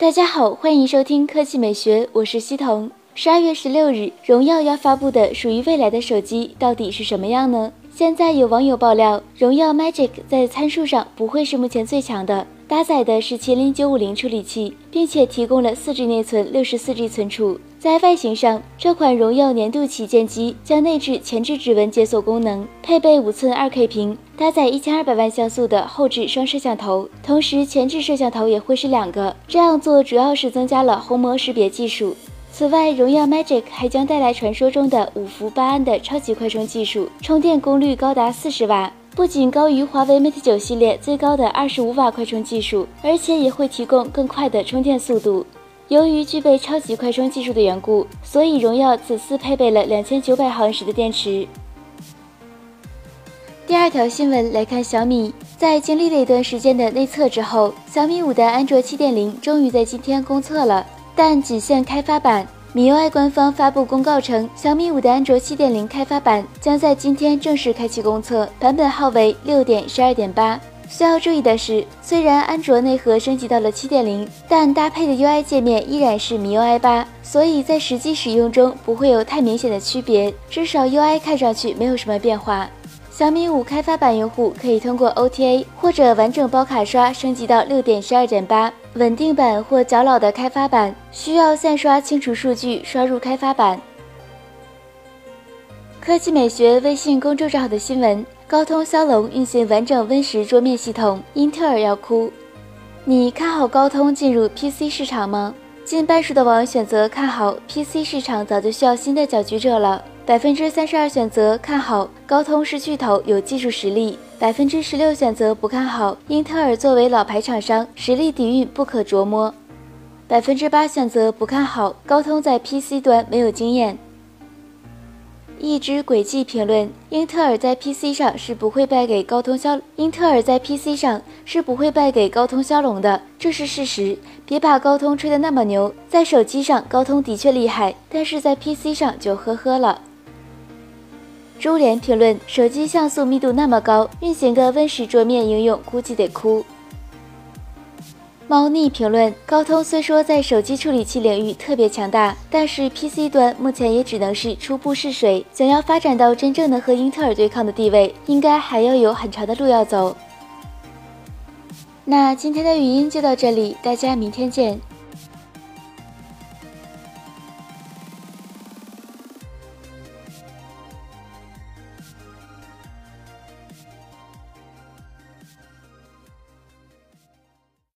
大家好，欢迎收听科技美学，我是西彤。十二月十六日，荣耀要发布的属于未来的手机到底是什么样呢？现在有网友爆料，荣耀 Magic 在参数上不会是目前最强的，搭载的是麒麟九五零处理器，并且提供了四 G 内存、六十四 G 存储。在外形上，这款荣耀年度旗舰机将内置前置指纹解锁功能，配备五寸二 K 屏，搭载一千二百万像素的后置双摄像头，同时前置摄像头也会是两个。这样做主要是增加了虹膜识别技术。此外，荣耀 Magic 还将带来传说中的五伏八安的超级快充技术，充电功率高达四十瓦，不仅高于华为 Mate 九系列最高的二十五瓦快充技术，而且也会提供更快的充电速度。由于具备超级快充技术的缘故，所以荣耀此次配备了两千九百毫安时的电池。第二条新闻来看，小米在经历了一段时间的内测之后，小米五的安卓七点零终于在今天公测了，但仅限开发版。米 UI 官方发布公告称，小米五的安卓七点零开发版将在今天正式开启公测，版本号为六点十二点八。需要注意的是，虽然安卓内核升级到了七点零，但搭配的 UI 界面依然是 MIUI 八，所以在实际使用中不会有太明显的区别，至少 UI 看上去没有什么变化。小米五开发版用户可以通过 OTA 或者完整包卡刷升级到六点十二点八，稳定版或较老的开发版需要散刷清除数据刷入开发版。科技美学微信公众账号的新闻。高通骁龙运行完整 Win 十桌面系统，英特尔要哭。你看好高通进入 PC 市场吗？近半数的网友选择看好 PC 市场，早就需要新的搅局者了。百分之三十二选择看好高通是巨头，有技术实力。百分之十六选择不看好英特尔，作为老牌厂商，实力底蕴不可琢磨。百分之八选择不看好高通在 PC 端没有经验。一只轨迹评论：英特尔在 PC 上是不会败给高通骁，英特尔在 PC 上是不会败给高通骁龙的，这是事实。别把高通吹得那么牛，在手机上高通的确厉害，但是在 PC 上就呵呵了。珠联评论：手机像素密度那么高，运行个 Win 十桌面应用估计得哭。猫腻评论：高通虽说在手机处理器领域特别强大，但是 PC 端目前也只能是初步试水，想要发展到真正能和英特尔对抗的地位，应该还要有很长的路要走。那今天的语音就到这里，大家明天见。